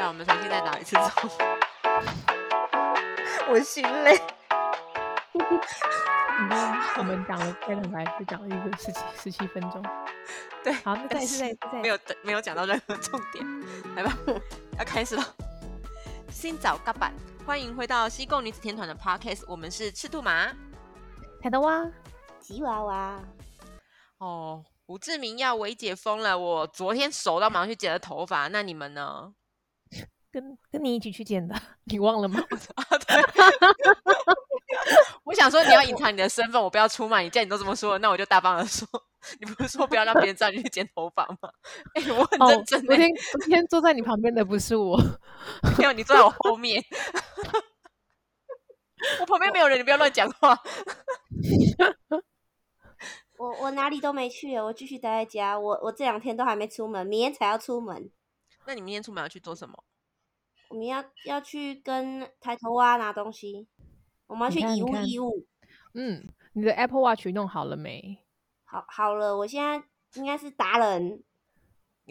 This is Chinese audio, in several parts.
对啊，我们重新再打一次钟。我心累。我们讲了开场白，就讲了一个十七十七分钟。对，好，那再再再没有没有讲到任何重点，来吧，要开始了。新早嘎板，欢迎回到西贡女子天团的 Podcast，我们是赤兔马、抬头蛙、吉娃娃。哦，胡志明要微解封了，我昨天熟到马上去剪了头发，那你们呢？跟跟你一起去剪的，你忘了吗？我想说你要隐藏你的身份，我不要出卖你。既然你都这么说了，那我就大方的说，你不是说不要让别人知道你去剪头发吗？哎、欸，我很认真、欸。昨天昨天坐在你旁边的不是我，没有，你坐在我后面。我旁边没有人，你不要乱讲话。我我哪里都没去，我继续待在家。我我这两天都还没出门，明天才要出门。那你明天出门要去做什么？我们要要去跟抬头蛙拿东西，我们要去以物易物。嗯，你的 Apple Watch 弄好了没？好，好了，我现在应该是达人，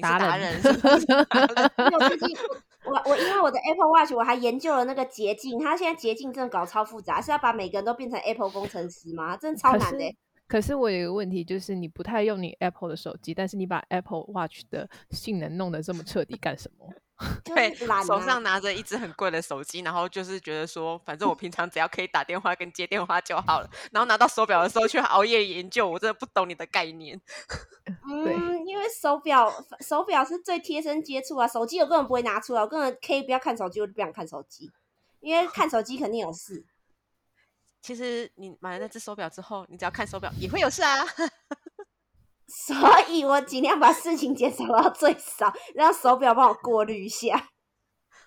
达人。我最近我我因为我的 Apple Watch 我还研究了那个捷径，它现在捷径真的搞超复杂，是要把每个人都变成 Apple 工程师吗？真的超难的、欸。可是我有一个问题，就是你不太用你 Apple 的手机，但是你把 Apple Watch 的性能弄得这么彻底干什么？对，手上拿着一只很贵的手机，然后就是觉得说，反正我平常只要可以打电话跟接电话就好了。然后拿到手表的时候，却熬夜研究，我真的不懂你的概念。嗯，因为手表手表是最贴身接触啊，手机我根本不会拿出来，我根本可以不要看手机，我就不想看手机，因为看手机肯定有事。其实你买了那只手表之后，你只要看手表也会有事啊。所以我尽量把事情减少到最少，让手表帮我过滤一下。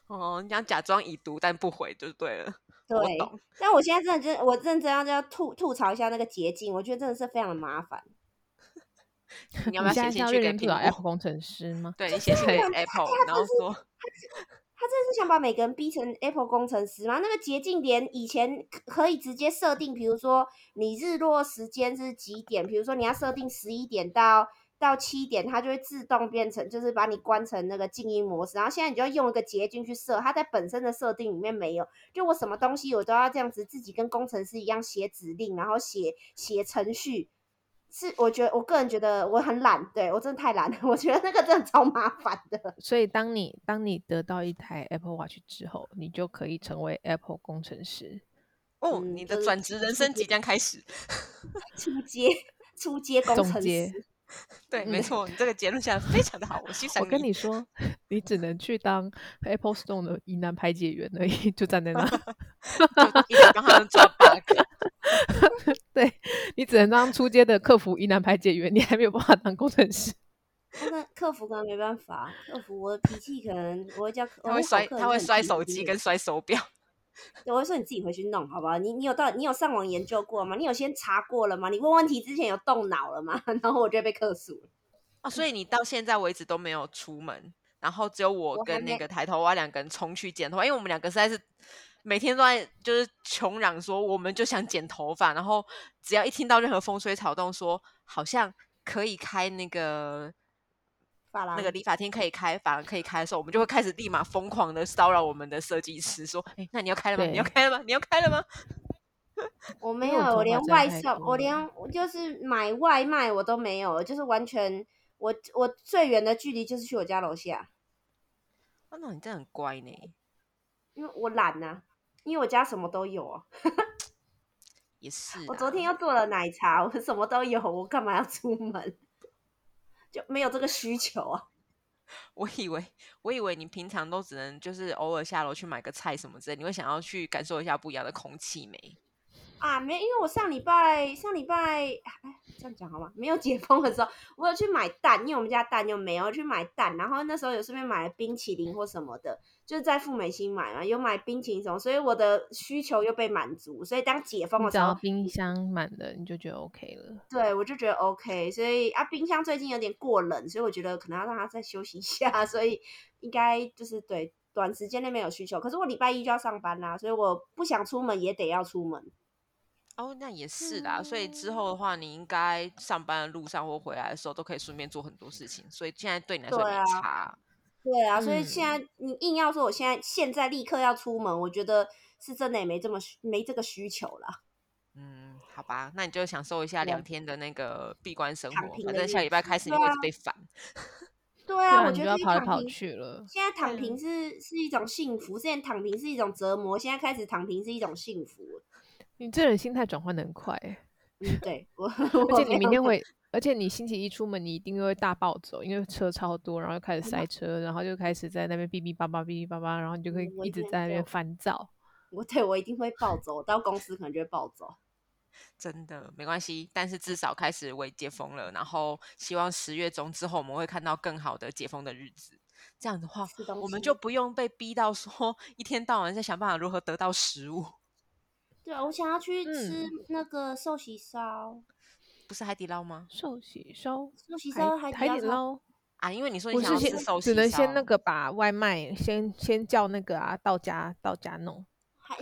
哦，你想假装已读但不回就对了。对，我。但我现在真的就我认真要要吐吐槽一下那个捷径，我觉得真的是非常的麻烦。你要不要写信去给苹果 Apple 工程师吗？对，你写信给 Apple，然后说。他真的是想把每个人逼成 Apple 工程师吗？那个捷径连以前可以直接设定，比如说你日落时间是几点，比如说你要设定十一点到到七点，它就会自动变成，就是把你关成那个静音模式。然后现在你就要用一个捷径去设，它在本身的设定里面没有。就我什么东西我都要这样子自己跟工程师一样写指令，然后写写程序。是，我觉得我个人觉得我很懒，对，我真的太懒了。我觉得那个真的超麻烦的。所以当你当你得到一台 Apple Watch 之后，你就可以成为 Apple 工程师。哦，嗯、你的转职人生即将开始。初阶，初阶工程师。对，没错，你这个结论下的非常的好，我欣赏。我跟 你说，你只能去当 Apple Store 的疑难排解员而已，就站在那，一直帮他们抓 bug。对，你只能当初阶的客服疑难排解员，你还没有办法当工程师。那客服可能没办法，客服我的脾气可能我会叫，他会摔，他会摔手机跟摔手表。我会说你自己回去弄，好不好？你你有到你有上网研究过吗？你有先查过了吗？你问问题之前有动脑了吗？然后我就被客诉了。啊，所以你到现在为止都没有出门，然后只有我跟那个抬头蛙两个人冲去剪头发，因为我们两个实在是。每天都在就是穷嚷说，我们就想剪头发，然后只要一听到任何风吹草动，说好像可以开那个发廊，那个理发厅可以开，发廊可以开的时候，我们就会开始立马疯狂的骚扰我们的设计师，说：“哎，那你要开了吗？你要开了吗？你要开了吗？” 我没有，我连外送，我连就是买外卖我都没有，就是完全我我最远的距离就是去我家楼下。哦，那你真的很乖呢，因为我懒呐、啊。因为我家什么都有啊，也是。我昨天又做了奶茶，我什么都有，我干嘛要出门？就没有这个需求啊。我以为，我以为你平常都只能就是偶尔下楼去买个菜什么之类，你会想要去感受一下不一样的空气没？啊，没，因为我上礼拜上礼拜，哎，这样讲好吗？没有解封的时候，我有去买蛋，因为我们家蛋又没有，去买蛋，然后那时候有顺便买了冰淇淋或什么的，就是在富美新买嘛，有买冰淇淋什么，所以我的需求又被满足，所以当解封的时候，冰箱满了，你就觉得 OK 了。对，我就觉得 OK，所以啊，冰箱最近有点过冷，所以我觉得可能要让它再休息一下，所以应该就是对短时间内没有需求。可是我礼拜一就要上班啦，所以我不想出门也得要出门。哦，那也是啦，嗯、所以之后的话，你应该上班的路上或回来的时候都可以顺便做很多事情，所以现在对你来说没差。对啊，所以现在你硬要说我现在现在立刻要出门，我觉得是真的也没这么没这个需求啦。嗯，好吧，那你就享受一下两天的那个闭关生活，对反正下礼拜开始你会被烦。对啊，我觉得要跑来跑去了。现在躺平是是一种幸福，之前躺平是一种折磨，现在开始躺平是一种幸福。你这人心态转换的很快，嗯，对，我 而且你明天会，而且你星期一出门，你一定会大暴走，因为车超多，然后又开始塞车，然后就开始在那边哔哔叭叭、哔哔叭叭，然后你就可以一直在那边烦躁。我对我一定会暴走，到公司可能就会暴走。真的没关系，但是至少开始为解封了，然后希望十月中之后我们会看到更好的解封的日子。这样的话，我们就不用被逼到说一天到晚在想办法如何得到食物。对啊，我想要去吃那个寿喜烧，嗯、不是海底捞吗？寿喜烧，寿喜烧，海海底捞啊？因为你说你想要吃寿喜烧，只能先那个把外卖先先叫那个啊，到家到家弄。还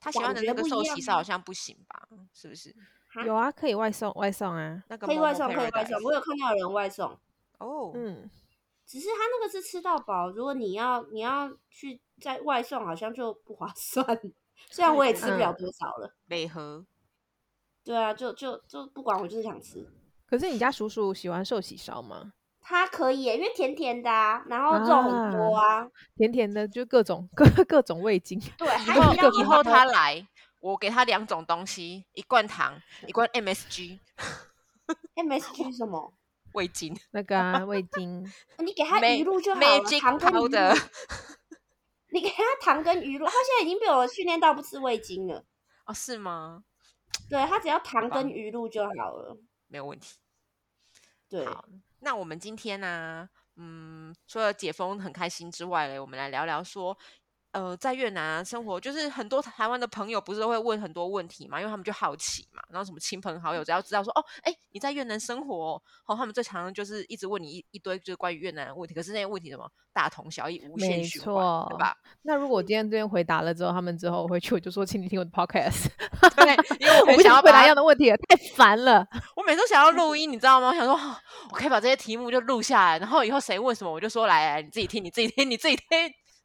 他喜欢的那个寿喜烧好像不行吧？是不是？有啊，可以外送，外送啊，那个可以外送，可以外送。我有看到有人外送。哦，嗯，只是他那个是吃到饱，如果你要你要去在外送，好像就不划算。虽然我也吃不了多少了。美和。对啊，就就就不管，我就是想吃。可是你家叔叔喜欢寿喜烧吗？他可以耶，因为甜甜的啊，然后肉很多啊，啊甜甜的，就各种各各种味精。对，然后以后他来，我给他两种东西，一罐糖，一罐 MSG。MSG 是什么？味精，那个啊，味精。你给他鱼露就好了，糖跟鱼的。你给他糖跟鱼露，他现在已经被我训练到不吃味精了。哦，是吗？对，他只要糖跟鱼露就好了，没有问题。对。那我们今天呢、啊，嗯，除了解封很开心之外嘞，我们来聊聊说，呃，在越南、啊、生活，就是很多台湾的朋友不是都会问很多问题嘛，因为他们就好奇嘛，然后什么亲朋好友只要知道说，哦，哎，你在越南生活、哦，好，他们最常就是一直问你一一堆就是关于越南的问题，可是那些问题什么大同小异，无限循环，对吧？那如果我今天这边回答了之后，他们之后回去我就说，请你听我的 podcast，对，因为我很想要回答一样的问题，太烦了。我每次都想要录音，你知道吗？我想说，我可以把这些题目就录下来，然后以后谁问什么，我就说来，来，你自己听，你自己听，你自己听。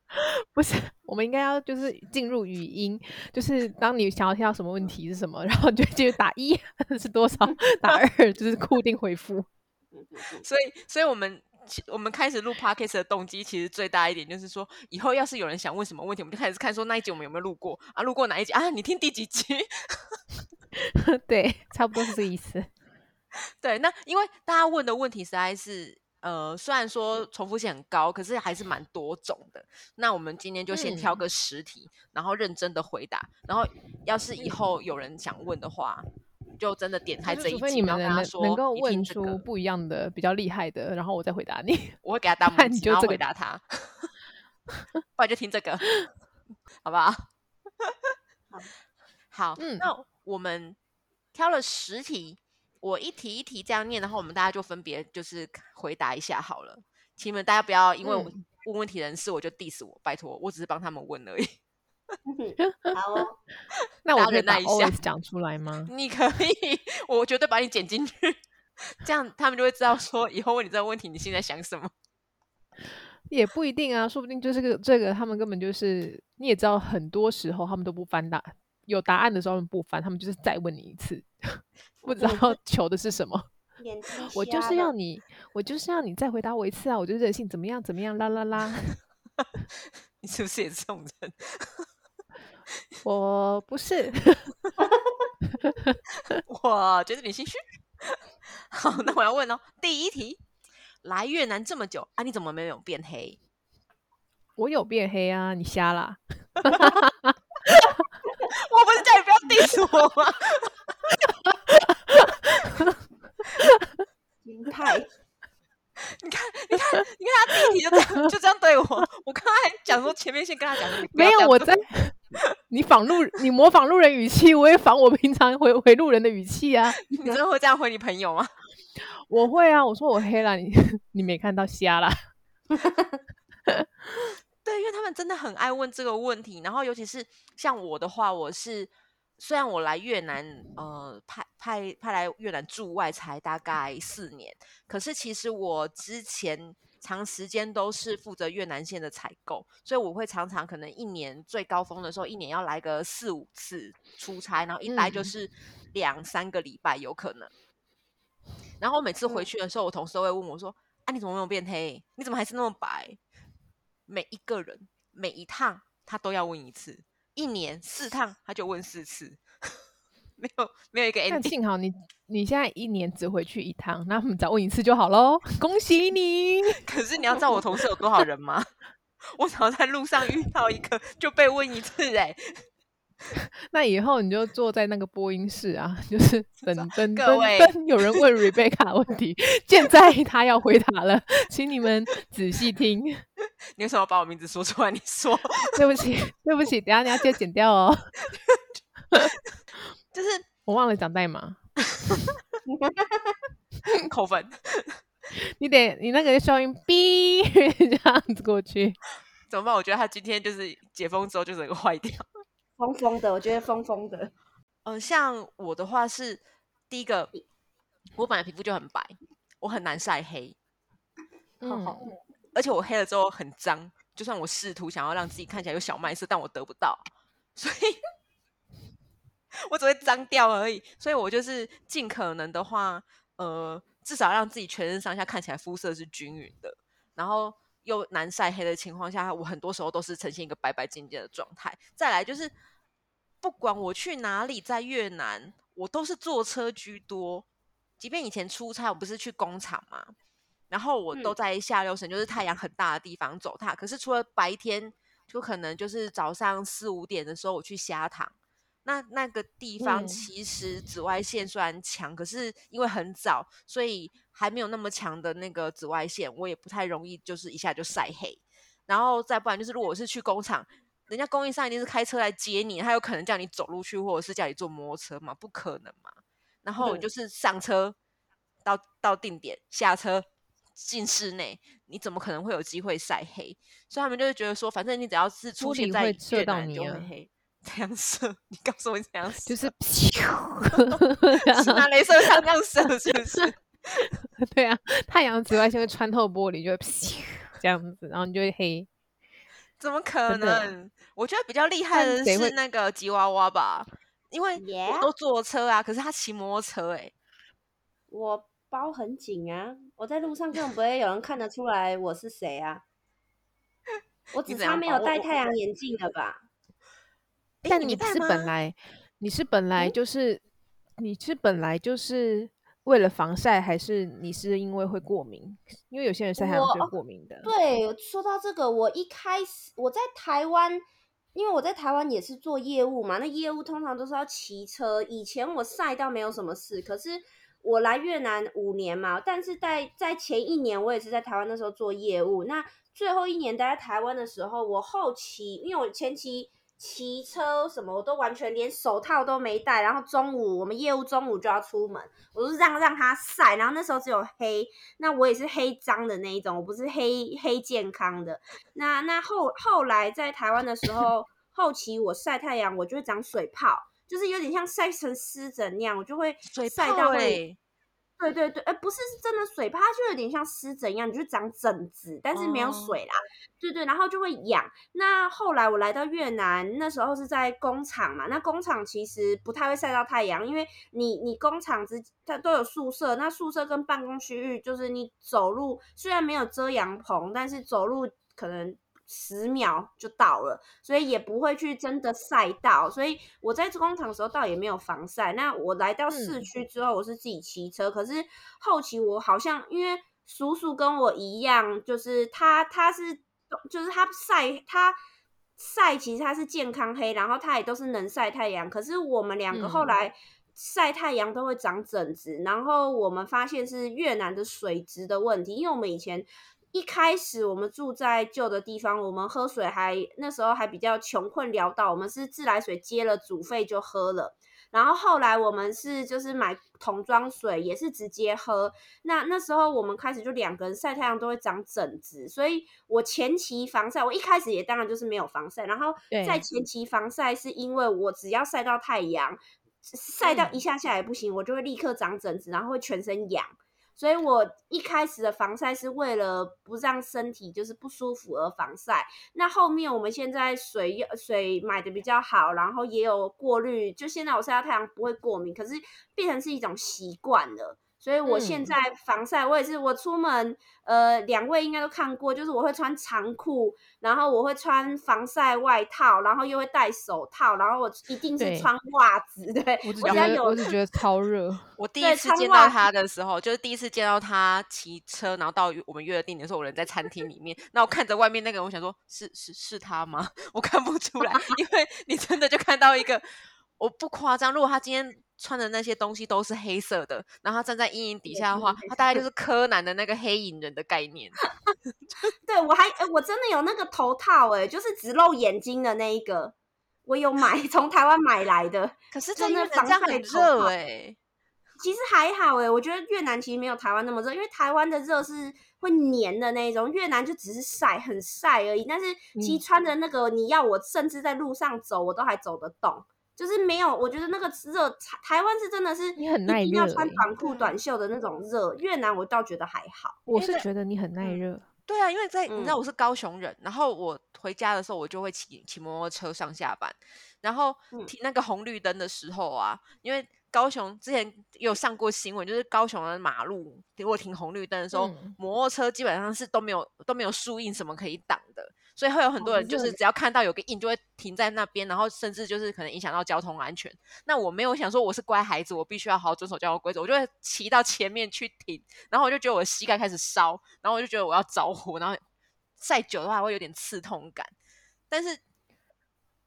不是，我们应该要就是进入语音，就是当你想要听到什么问题是什么，然后就继续打一是多少，打二就是固定回复。所以，所以我们我们开始录 podcast 的动机其实最大一点就是说，以后要是有人想问什么问题，我们就开始看说那一集我们有没有录过啊？录过哪一集啊？你听第几集？对，差不多是这个意思。对，那因为大家问的问题实在是。呃，虽然说重复性很高，可是还是蛮多种的。那我们今天就先挑个十题，嗯、然后认真的回答。然后，要是以后有人想问的话，就真的点开这一集，你们跟他说，能够问出不一样的、比较厉害的，然后我再回答你。我会给他答案，你就回答他，不然就听这个，好不好？好，好，嗯，那我们挑了十题。我一题一题这样念，然后我们大家就分别就是回答一下好了。请你们大家不要因为我问问题的人是我就 diss 我，拜托，我只是帮他们问而已。好哦，那我忍耐一下讲出来吗？你可以，我绝对把你剪进去，这样他们就会知道说以后问你这个问题，你现在想什么？也不一定啊，说不定就是个这个，他们根本就是你也知道，很多时候他们都不翻答，有答案的时候他们不翻，他们就是再问你一次。不知道求的是什么，我就是要你，我就是要你再回答我一次啊！我就任性，怎么样怎么样啦啦啦！你是不是也是这种人？我不是，我觉得你心虚。好，那我要问哦，第一题，来越南这么久啊，你怎么没有变黑？我有变黑啊，你瞎啦？我不是叫你不要 diss 我吗？你看，你看，你看，他第一题就这样，就这样对我。我刚才讲说，前面先跟他讲，没有我在，你仿路，你模仿路人语气，我也仿我平常回回路人的语气啊。你真的会这样回你朋友吗？我会啊，我说我黑了，你 你没看到瞎了。对，因为他们真的很爱问这个问题，然后尤其是像我的话，我是。虽然我来越南，呃，派派派来越南驻外才大概四年，可是其实我之前长时间都是负责越南线的采购，所以我会常常可能一年最高峰的时候，一年要来个四五次出差，然后一来就是两三个礼拜有可能。嗯、然后我每次回去的时候，我同事都会问我说：“啊，你怎么没有变黑？你怎么还是那么白？”每一个人每一趟他都要问一次，一年四趟他就问四次。没有没有一个 ending。幸好你你现在一年只回去一趟，那我们再问一次就好喽。恭喜你！可是你要知道我同事有多少人吗？我只要在路上遇到一个就被问一次哎。那以后你就坐在那个播音室啊，就是等等各位等，有人问 Rebecca 问题，现在他要回答了，请你们仔细听。你为什么要把我名字说出来？你说，对不起，对不起，等下你要记得剪掉哦。就是我忘了讲代码，扣分。你得你那个消音哔这样子过去，怎么办？我觉得他今天就是解封之后就是一个坏掉，疯疯的。我觉得疯疯的。嗯、呃，像我的话是第一个，我本来皮肤就很白，我很难晒黑。嗯，而且我黑了之后很脏，就算我试图想要让自己看起来有小麦色，但我得不到，所以。我只会脏掉而已，所以我就是尽可能的话，呃，至少让自己全身上下看起来肤色是均匀的，然后又难晒黑的情况下，我很多时候都是呈现一个白白净净的状态。再来就是，不管我去哪里，在越南，我都是坐车居多。即便以前出差，我不是去工厂嘛，然后我都在下六省，就是太阳很大的地方走踏。可是除了白天，就可能就是早上四五点的时候，我去虾塘。那那个地方其实紫外线虽然强，嗯，可是因为很早，所以还没有那么强的那个紫外线，我也不太容易就是一下就晒黑。然后再不然就是，如果我是去工厂，人家供应商一定是开车来接你，他有可能叫你走路去，或者是叫你坐摩托车嘛？不可能嘛。然后就是上车到到定点，下车进室内，你怎么可能会有机会晒黑？所以他们就是觉得说，反正你只要是出现在越南就会黑。这样射？你告诉我这样射？就是是拿镭射枪这样射，是不是？对啊，太阳紫外线会穿透玻璃，就会 这样子，然后你就会黑。怎么可能？我觉得比较厉害的是那个吉娃娃吧，因为我都坐车啊，可是他骑摩托车哎、欸。我包很紧啊，我在路上根本不会有人看得出来我是谁啊。我 只差没有戴太阳眼镜了吧？但你是本来，你是本来就是，嗯、你是本来就是为了防晒，还是你是因为会过敏？因为有些人晒太阳是会过敏的。对，说到这个，我一开始我在台湾，因为我在台湾也是做业务嘛，那业务通常都是要骑车。以前我晒到没有什么事，可是我来越南五年嘛，但是在在前一年我也是在台湾那时候做业务，那最后一年待在台湾的时候，我后期因为我前期。骑车什么我都完全连手套都没戴，然后中午我们业务中午就要出门，我都是让让它晒，然后那时候只有黑，那我也是黑脏的那一种，我不是黑黑健康的。那那后后来在台湾的时候，后期我晒太阳，我就会长水泡，就是有点像晒成湿疹那样，我就会晒到会。对对对，哎，不是是真的水泡，它就有点像湿疹一样，你就长疹子，但是没有水啦。Oh. 对对，然后就会痒。那后来我来到越南，那时候是在工厂嘛，那工厂其实不太会晒到太阳，因为你你工厂之它都有宿舍，那宿舍跟办公区域就是你走路虽然没有遮阳棚，但是走路可能。十秒就到了，所以也不会去真的晒到。所以我在工厂的时候倒也没有防晒。那我来到市区之后，我是自己骑车。嗯。可是后期我好像因为叔叔跟我一样，就是他他是就是他晒他晒，其实他是健康黑，然后他也都是能晒太阳。可是我们两个后来晒太阳都会长疹子，嗯。然后我们发现是越南的水质的问题，因为我们以前。一开始我们住在旧的地方，我们喝水还那时候还比较穷困潦倒，我们是自来水接了煮沸就喝了。然后后来我们是就是买桶装水，也是直接喝。那那时候我们开始就两个人晒太阳都会长疹子，所以我前期防晒，我一开始也当然就是没有防晒。然后在前期防晒是因为我只要晒到太阳，晒到一下下也不行，我就会立刻长疹子，然后会全身痒。所以我一开始的防晒是为了不让身体就是不舒服而防晒。那后面我们现在水水买的比较好，然后也有过滤，就现在我晒到太阳不会过敏，可是变成是一种习惯了。所以我现在防晒，我也是我出门，呃，两位应该都看过，就是我会穿长裤，然后我会穿防晒外套，然后又会戴手套，然后我一定是穿袜子。对，对我只觉得我只觉得超热。我第一次见到他的时候，就是第一次见到他骑车，然后到我们约定的时候，我人在餐厅里面，那我看着外面那个人，我想说，是是是他吗？我看不出来，因为你真的就看到一个，我不夸张，如果他今天。穿的那些东西都是黑色的，然后他站在阴影底下的话，他大概就是柯南的那个黑影人的概念。对，我还、欸，我真的有那个头套，哎，就是只露眼睛的那一个，我有买，从台湾买来的。可是真的防晒很热哎。其实还好哎，我觉得越南其实没有台湾那么热，因为台湾的热是会黏的那一种，越南就只是晒，很晒而已。但是其实穿的那个，你要我甚至在路上走，我都还走得动。就是没有，我觉得那个热，台湾是真的是，你很耐热，一定要穿短裤短袖的那种热。越南我倒觉得还好，我是觉得你很耐热。对啊，因为在你知道我是高雄人，嗯、然后我回家的时候我就会骑骑摩托车上下班，然后停那个红绿灯的时候啊，因为。高雄之前有上过新闻，就是高雄的马路，如果停红绿灯的时候，嗯、摩托车基本上是都没有都没有树印什么可以挡的，所以会有很多人就是只要看到有个印就会停在那边，然后甚至就是可能影响到交通安全。那我没有想说我是乖孩子，我必须要好好遵守交通规则，我就会骑到前面去停，然后我就觉得我的膝盖开始烧，然后我就觉得我要着火，然后晒久的话会有点刺痛感。但是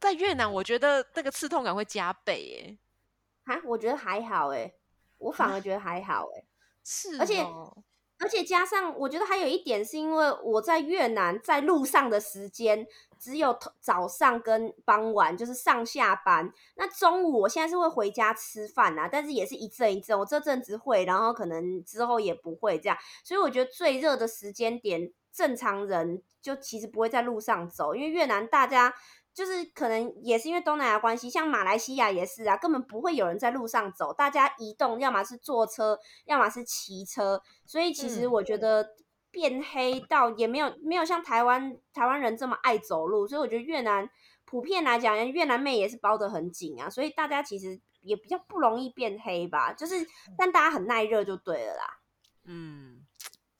在越南，我觉得那个刺痛感会加倍耶。啊，我觉得还好哎，我反而觉得还好哎，是，而且而且加上，我觉得还有一点是因为我在越南在路上的时间只有早上跟傍晚，就是上下班。那中午我现在是会回家吃饭啊，但是也是一阵一阵，我这阵子会，然后可能之后也不会这样。所以我觉得最热的时间点，正常人就其实不会在路上走，因为越南大家。就是可能也是因为东南亚关系，像马来西亚也是啊，根本不会有人在路上走，大家移动要么是坐车，要么是骑车，所以其实我觉得变黑到也没有没有像台湾台湾人这么爱走路，所以我觉得越南普遍来讲，越南妹也是包得很紧啊，所以大家其实也比较不容易变黑吧，就是但大家很耐热就对了啦。嗯，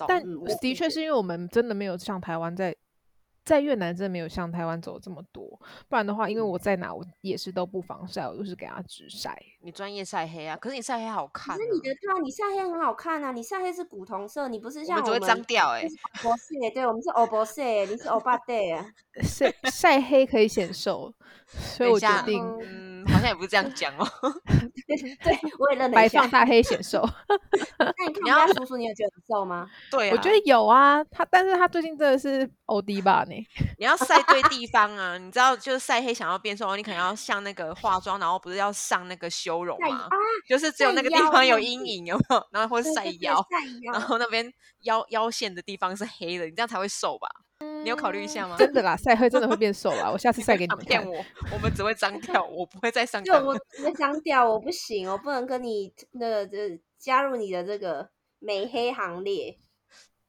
但的确是因为我们真的没有像台湾在。在越南真的没有像台湾走这么多，不然的话，因为我在哪我也是都不防晒，我都是给他直晒。你专业晒黑啊？可是你晒黑好看，啊。可是你的对啊，你晒黑很好看啊！你晒黑是古铜色，你不是像我们。我们只会脏掉哎，欸。不是，对，我们是欧博士，你是欧巴 对啊。晒晒黑可以显瘦，所以我决定。嗯，好像也不是这样讲哦。对，我也认得。白放大黑显瘦。那你看人家叔叔，你有觉得很瘦吗？对啊，我觉得有啊。他，但是他最近真的是欧弟吧？你要晒对地方啊！你知道，就是晒黑想要变瘦，你可能要像那个化妆，然后不是要上那个修容吗？就是只有那个地方有阴影，有没有？然后或者晒腰，然后那边腰腰线的地方是黑的，你这样才会瘦吧？你有考虑一下吗？真的啦，晒黑真的会变瘦啦！我下次晒给你们看。骗我，我们只会脏掉，我不会再上。就我只会脏掉，我不行，我不能跟你那个就加入你的这个美黑行列。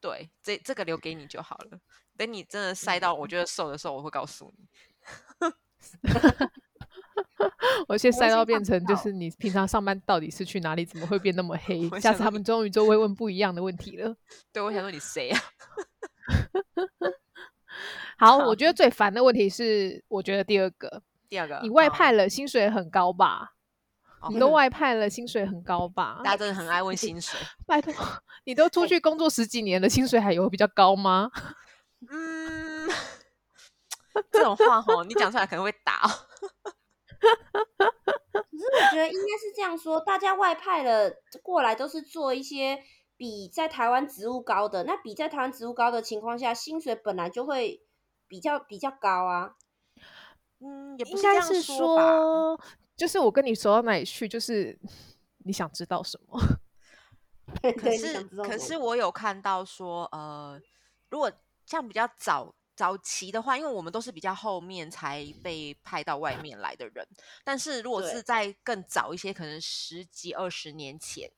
对，这这个留给你就好了。等你真的晒到我觉得瘦的时候，我会告诉你。我先晒到变成就是你平常上班到底是去哪里？怎么会变那么黑？下次他们终于就会问不一样的问题了。对，我想说你谁啊？好，我觉得最烦的问题是，我觉得第二个，第二个，你外派了，薪水很高吧？你都外派了，薪水很高吧？大家真的很爱问 薪水。拜托，你都出去工作十几年了，薪水还有比较高吗？嗯，这种话吼，你讲出来可能会打。可是我觉得应该是这样说，大家外派了过来都是做一些比在台湾职务高的，那比在台湾职务高的情况下，薪水本来就会比较比较高啊。嗯，也不该是说，就是我跟你说到哪里去，就是你想知道什么？可是可是我有看到说，呃，如果。像比较早早期的话，因为我们都是比较后面才被派到外面来的人，但是如果是在更早一些，可能十几二十年前，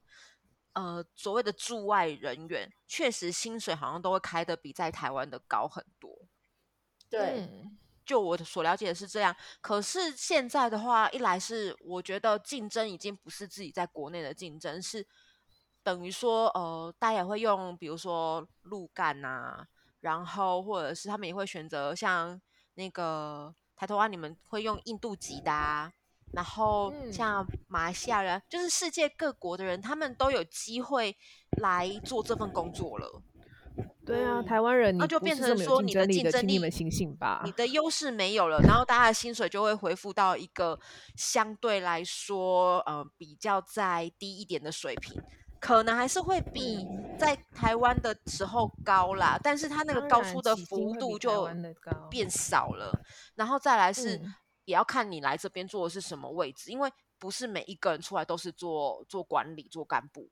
呃所谓的驻外人员，确实薪水好像都会开的比在台湾的高很多。对。嗯就我所了解的是这样，可是现在的话，一来是我觉得竞争已经不是自己在国内的竞争，是等于说，呃，大家也会用，比如说陆干啊，然后或者是他们也会选择像那个抬头湾，你们会用印度籍的啊，然后像马来西亚人，就是世界各国的人，他们都有机会来做这份工作了。对啊，台湾人，那就变成说你的竞争力，你们醒醒吧，你的优势没有了，然后大家的薪水就会恢复到一个相对来说，呃，比较再低一点的水平，可能还是会比在台湾的时候高啦，但是它那个高出的幅度就变少了。然后再来是，也要看你来这边做的是什么位置，因为不是每一个人出来都是做做管理、做干部。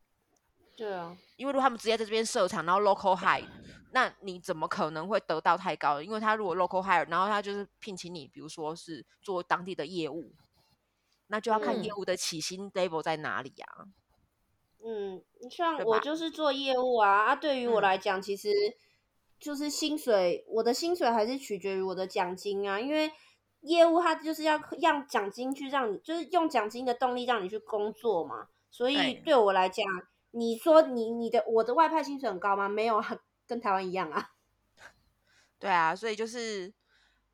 对啊，因为如果他们直接在这边设厂，然后 local hire，那你怎么可能会得到太高？因为他如果 local hire，然后他就是聘请你，比如说是做当地的业务，那就要看业务的起薪 level 在哪里啊。嗯，像我就是做业务啊，啊，对于我来讲，其实就是薪水，我的薪水还是取决于我的奖金啊，因为业务它就是要让奖金去让你，就是用奖金的动力让你去工作嘛，所以对我来讲。你说你你的我的外派薪水很高吗？没有啊，跟台湾一样啊。对啊，所以就是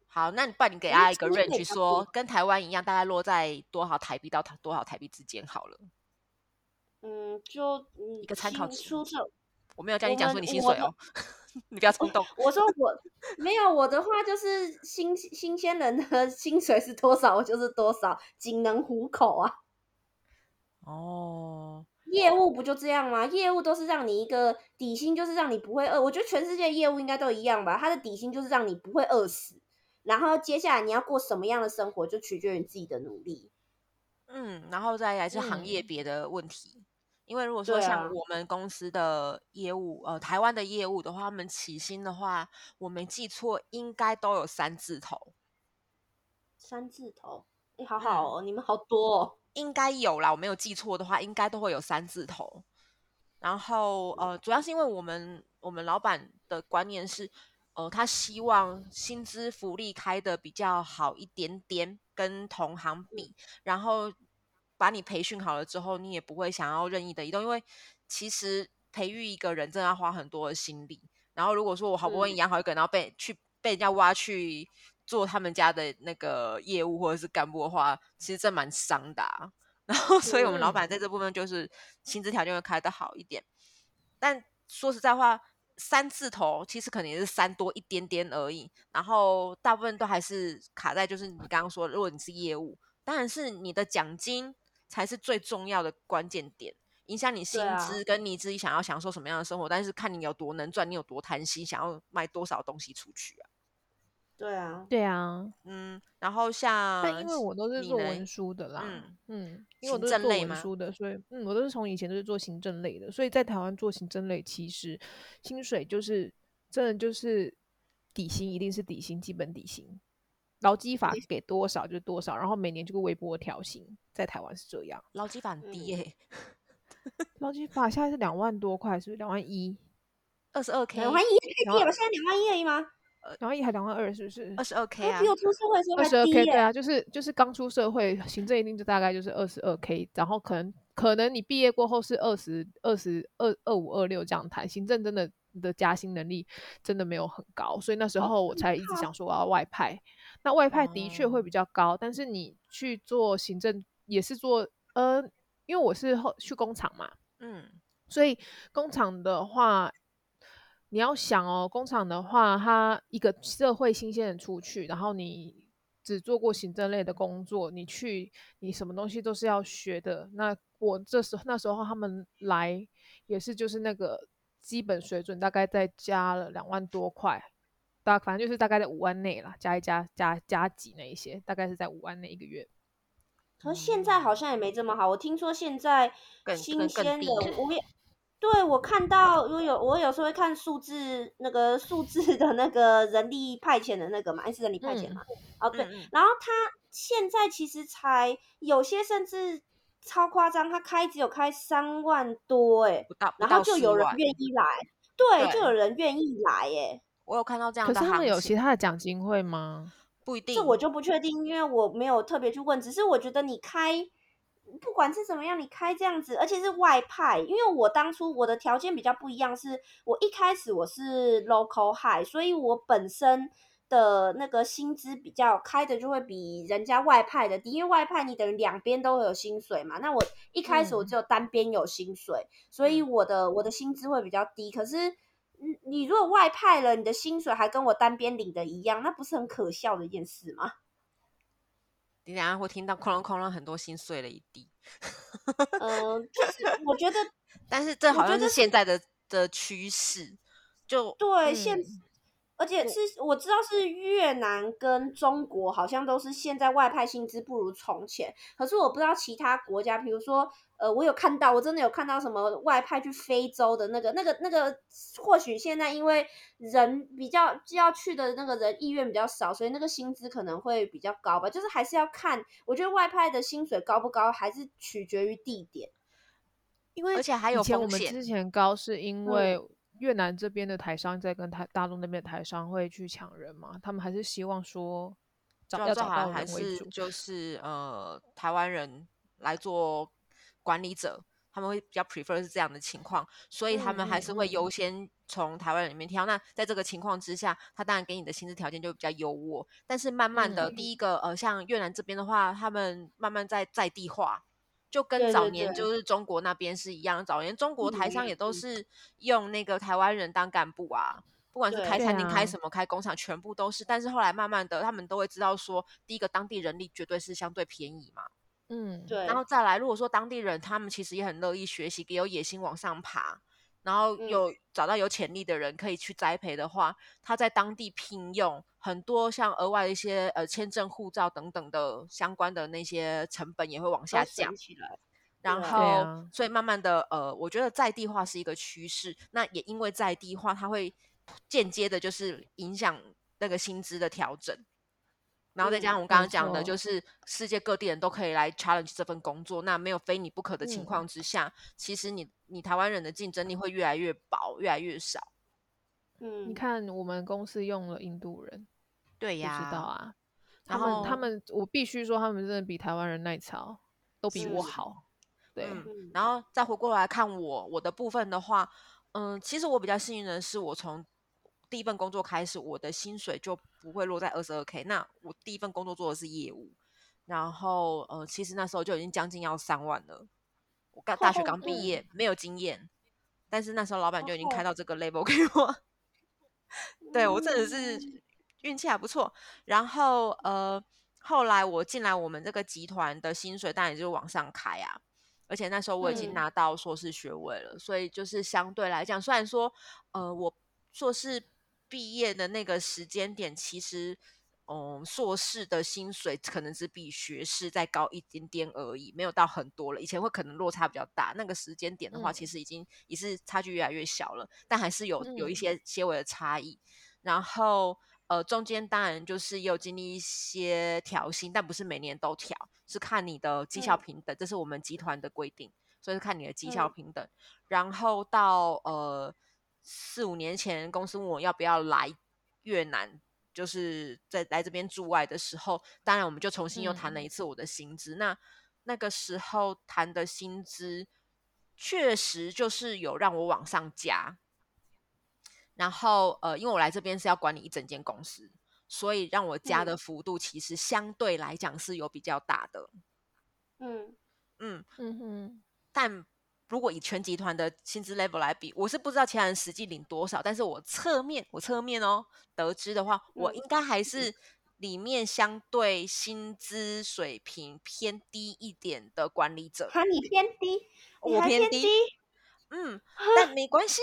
好，那你不然你给他一个 range，说跟台湾一样，大概落在多少台币到多少台币之间好了。嗯，就一个参考值。我没有叫你讲说你薪水哦，你不要冲动。我说我没有我的话，就是新新鲜人的 薪水是多少，我就是多少，仅能糊口啊。哦。业务不就这样吗？业务都是让你一个底薪，就是让你不会饿。我觉得全世界业务应该都一样吧。它的底薪就是让你不会饿死，然后接下来你要过什么样的生活，就取决于你自己的努力。嗯，然后再来是行业别的问题，嗯、因为如果说像我们公司的业务，啊、呃，台湾的业务的话，他们起薪的话，我没记错，应该都有三字头。三字头，哎，好好哦，嗯、你们好多哦。应该有啦，我没有记错的话，应该都会有三字头。然后呃，主要是因为我们我们老板的观念是，呃，他希望薪资福利开得比较好一点点，跟同行比。然后把你培训好了之后，你也不会想要任意的移动，因为其实培育一个人真的要花很多的心力。然后如果说我好不容易养好一个人，然后被去被人家挖去。做他们家的那个业务或者是干部的话，其实这蛮伤的啊。然后，所以我们老板在这部分就是薪资条件会开得好一点。但说实在话，三字头其实可能也是三多一点点而已。然后大部分都还是卡在就是你刚刚说，如果你是业务，当然是你的奖金才是最重要的关键点，影响你薪资跟你自己想要享受什么样的生活。但是看你有多能赚，你有多贪心，想要卖多少东西出去啊。对啊，对啊，嗯，然后像，但因为我都是做文书的啦，嗯嗯，因为我都是做文书的，所以嗯，我都是从以前都是做行政类的，所以在台湾做行政类，其实薪水就是真的就是底薪一定是底薪，基本底薪，劳基法给多少就多少，然后每年就会微波调薪，在台湾是这样，劳基法很低耶、欸，劳基法现在是两万多块，是不是两万一？二十二 K，两万一太低了，现在两万一而已吗？两万一还两万二，是不是？二十二 K 啊，比我出社会的时候。二十二 K 对啊，就是就是刚出社会，行政一定就大概就是二十二 K，然后可能可能你毕业过后是二十二十二二五二六这样谈。行政真的的加薪能力真的没有很高，所以那时候我才一直想说我要外派。哦、那外派的确会比较高，哦、但是你去做行政也是做呃，因为我是后去工厂嘛，嗯，所以工厂的话。你要想哦，工厂的话，他一个社会新鲜人出去，然后你只做过行政类的工作，你去，你什么东西都是要学的。那我这时候那时候他们来也是就是那个基本水准，大概再加了两万多块，大反正就是大概在五万内啦，加一加加加几那一些，大概是在五万内一个月。可是现在好像也没这么好，我听说现在新鲜的我也。对，我看到，我有我有时候会看数字，那个数字的那个人力派遣的那个嘛，还是人力派遣嘛？哦，对，然后他现在其实才有些甚至超夸张，他开只有开三万多哎，不到，然后就有人愿意来，对，对就有人愿意来哎。我有看到这样的，可是他们有其他的奖金会吗？不一定，这我就不确定，因为我没有特别去问。只是我觉得你开，不管是怎么样，你开这样子，而且是外派，因为我当初我的条件比较不一样，是我一开始我是 local high，所以我本身的那个薪资比较开的就会比人家外派的低，因为外派你等于两边都会有薪水嘛。那我一开始我只有单边有薪水，嗯、所以我的我的薪资会比较低。可是。你你如果外派了，你的薪水还跟我单边领的一样，那不是很可笑的一件事吗？你等下会听到哐啷哐啷很多心碎了一地。嗯、呃，就是 我觉得，但是这好像是现在的的趋势，就对、嗯、现。而且是我知道是越南跟中国好像都是现在外派薪资不如从前，可是我不知道其他国家，比如说呃，我有看到，我真的有看到什么外派去非洲的那个、那个、那个，或许现在因为人比较就要去的那个人意愿比较少，所以那个薪资可能会比较高吧。就是还是要看，我觉得外派的薪水高不高，还是取决于地点，因为而且还有以前我们之前高是因为、嗯。越南这边的台商在跟台大陆那边的台商会去抢人嘛？他们还是希望说找要找到人为主，就是呃台湾人来做管理者，他们会比较 prefer 是这样的情况，所以他们还是会优先从台湾人里面挑。嗯、那在这个情况之下，他当然给你的薪资条件就比较优渥。但是慢慢的，第一个、嗯、呃像越南这边的话，他们慢慢在在地化。就跟早年就是中国那边是一样，对对对，早年中国台商也都是用那个台湾人当干部啊，嗯、不管是开餐厅、开什么、啊、开工厂，全部都是。但是后来慢慢的，他们都会知道说，第一个当地人力绝对是相对便宜嘛，嗯，对。然后再来，如果说当地人他们其实也很乐意学习，也有野心往上爬。然后有找到有潜力的人可以去栽培的话，他在当地聘用很多像额外的一些呃签证、护照等等的相关的那些成本也会往下降起来。然后，所以慢慢的呃，我觉得在地化是一个趋势。那也因为在地化，它会间接的就是影响那个薪资的调整。然后再加上我刚刚讲的，就是世界各地人都可以来 challenge 这份工作，那没有非你不可的情况之下，嗯、其实你你台湾人的竞争力会越来越薄，越来越少。嗯，你看我们公司用了印度人，对呀，知道啊。然后他们，我必须说，他们真的比台湾人耐操，都比我好。对、嗯，然后再回过来看我我的部分的话，嗯，其实我比较幸运的是，我从第一份工作开始，我的薪水就不会落在二十二 K。那我第一份工作做的是业务，然后呃，其实那时候就已经将近要三万了。我刚大学刚毕业，没有经验，但是那时候老板就已经开到这个 level 给我。对，我真的是运气还不错。然后呃，后来我进来我们这个集团的薪水当然也就往上开啊。而且那时候我已经拿到硕士学位了，所以就是相对来讲，虽然说呃我硕士。毕业的那个时间点，其实，嗯，硕士的薪水可能只比学士再高一点点而已，没有到很多了。以前会可能落差比较大，那个时间点的话，其实已经也是差距越来越小了，但还是有有一些些微的差异。然后，呃，中间当然就是也有经历一些调薪，但不是每年都调，是看你的绩效平等，这是我们集团的规定，所以是看你的绩效平等。然后到呃。四五年前，公司问我要不要来越南，就是在来这边驻外的时候，当然我们就重新又谈了一次我的薪资。嗯、那那个时候谈的薪资，确实就是有让我往上加。然后呃，因为我来这边是要管理一整间公司，所以让我加的幅度其实相对来讲是有比较大的。嗯嗯嗯哼，但。如果以全集团的薪资 level 来比，我是不知道其他人实际领多少，但是我侧面我侧面哦得知的话，嗯、我应该还是里面相对薪资水平偏低一点的管理者。哈，你偏低，我偏低，嗯，但没关系，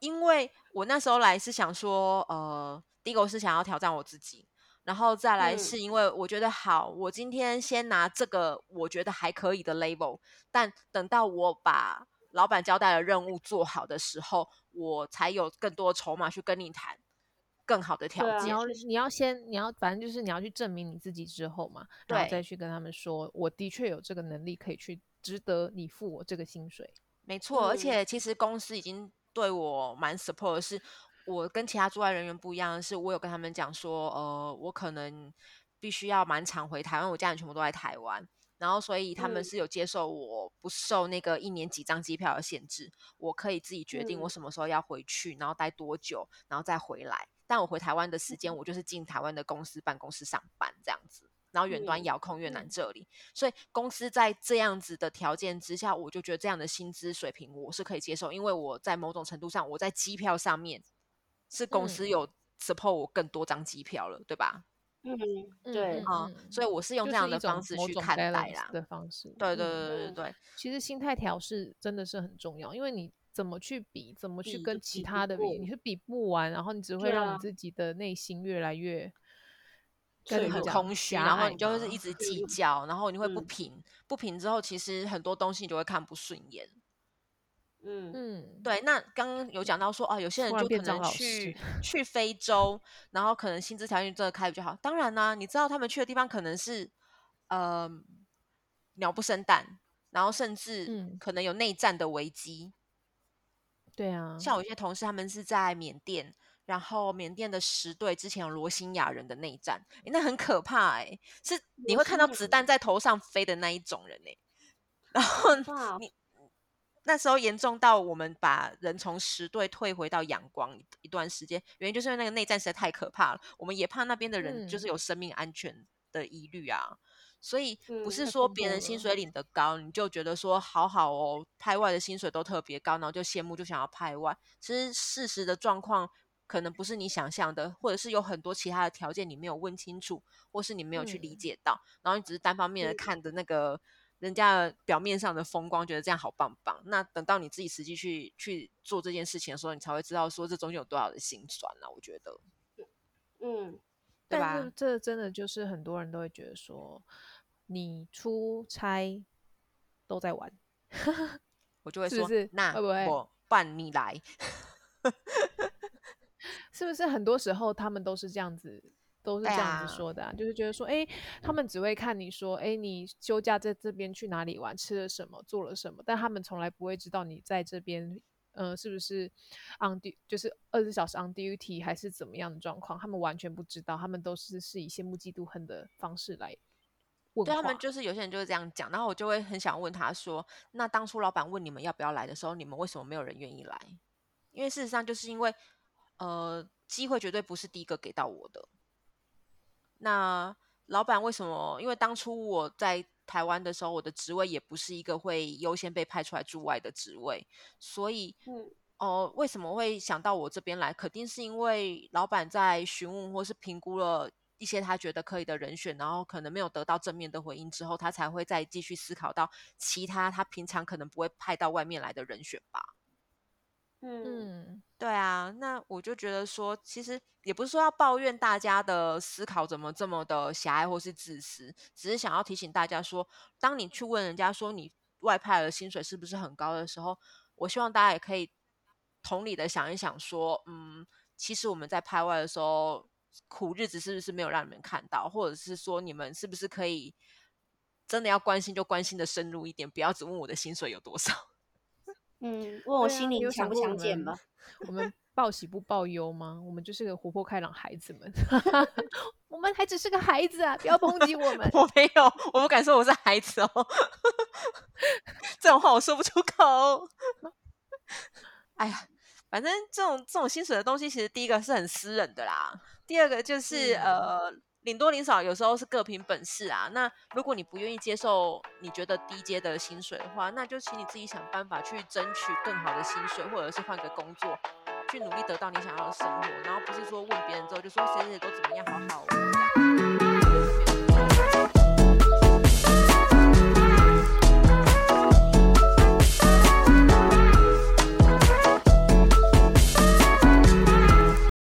因为我那时候来是想说，呃，第一个我是想要挑战我自己。然后再来是因为我觉得好，嗯、我今天先拿这个我觉得还可以的 label，但等到我把老板交代的任务做好的时候，我才有更多筹码去跟你谈更好的条件。你要你要先你要反正就是你要去证明你自己之后嘛，然后再去跟他们说，我的确有这个能力可以去值得你付我这个薪水。没错，而且其实公司已经对我蛮 support 的是，我跟其他驻外人员不一样的是，我有跟他们讲说，呃，我可能必须要蛮常回台湾，我家人全部都在台湾，然后所以他们是有接受我不受那个一年几张机票的限制，我可以自己决定我什么时候要回去，然后待多久，然后再回来。但我回台湾的时间，我就是进台湾的公司办公室上班这样子。然后远端遥控越南这里，嗯、所以公司在这样子的条件之下，我就觉得这样的薪资水平我是可以接受，因为我在某种程度上，我在机票上面是公司有 support 我更多张机票了，对吧？嗯，对啊、嗯，所以我是用这样的方式去看待啦的方式。对对对对对对，其实心态调试真的是很重要，因为你怎么去比，怎么去跟其他的比，你是比不完，然后你只会让你自己的内心越来越。所以很空虚，然后你就会是一直计较，然后你会不平，嗯、不平之后，其实很多东西你就会看不顺眼。嗯嗯，对。那刚刚有讲到说，哦，有些人就可能去去非洲，然后可能薪资条件真的开比较好。当然啦、啊，你知道他们去的地方可能是呃鸟不生蛋，然后甚至可能有内战的危机。对啊，像有些同事他们是在缅甸。然后缅甸的十队之前有罗兴亚人的内战，那很可怕哎，是你会看到子弹在头上飞的那一种人哎。然后你那时候严重到我们把人从十队退回到仰光一段时间，原因就是因为那个内战实在太可怕了，我们也怕那边的人就是有生命安全的疑虑啊。所以不是说别人薪水领得高，你就觉得说好好哦，派外的薪水都特别高，然后就羡慕就想要派外。其实事实的状况。可能不是你想象的，或者是有很多其他的条件你没有问清楚，或是你没有去理解到，嗯、然后你只是单方面的看的那个人家表面上的风光，觉得这样好棒棒。那等到你自己实际去去做这件事情的时候，你才会知道说这中间有多少的心酸呢、啊？我觉得，嗯，对吧？但是这真的就是很多人都会觉得说，你出差都在玩，我就会说，是不是那会不会我伴你来。是不是很多时候他们都是这样子，都是这样子说的啊？啊就是觉得说，哎，他们只会看你说，哎，你休假在这边去哪里玩，吃了什么，做了什么，但他们从来不会知道你在这边，呃，是不是 on duty，就是二十四小时 on duty 还是怎么样的状况，他们完全不知道，他们都是是以羡慕嫉妒恨的方式来问。对他们就是有些人就是这样讲，然后我就会很想问他说，那当初老板问你们要不要来的时候，你们为什么没有人愿意来？因为事实上就是因为。呃，机会绝对不是第一个给到我的。那老板为什么？因为当初我在台湾的时候，我的职位也不是一个会优先被派出来驻外的职位，所以，嗯，哦、呃，为什么会想到我这边来？肯定是因为老板在询问或是评估了一些他觉得可以的人选，然后可能没有得到正面的回应之后，他才会再继续思考到其他他平常可能不会派到外面来的人选吧。嗯，对啊，那我就觉得说，其实也不是说要抱怨大家的思考怎么这么的狭隘或是自私，只是想要提醒大家说，当你去问人家说你外派的薪水是不是很高的时候，我希望大家也可以同理的想一想说，嗯，其实我们在派外的时候苦日子是不是没有让你们看到，或者是说你们是不是可以真的要关心就关心的深入一点，不要只问我的薪水有多少。嗯，问我心里强不强健吧？我们报喜不报忧吗？我们就是个活泼开朗孩子们，我们还只是个孩子啊！不要抨击我们。我没有，我不敢说我是孩子哦。这种话我说不出口。哎呀，反正这种这种薪水的东西，其实第一个是很私人的啦，第二个就是、嗯、呃。领多领少，有时候是各凭本事啊。那如果你不愿意接受你觉得低阶的薪水的话，那就请你自己想办法去争取更好的薪水，或者是换个工作，去努力得到你想要的生活。然后不是说问别人之后就说谁谁都怎么样，好好。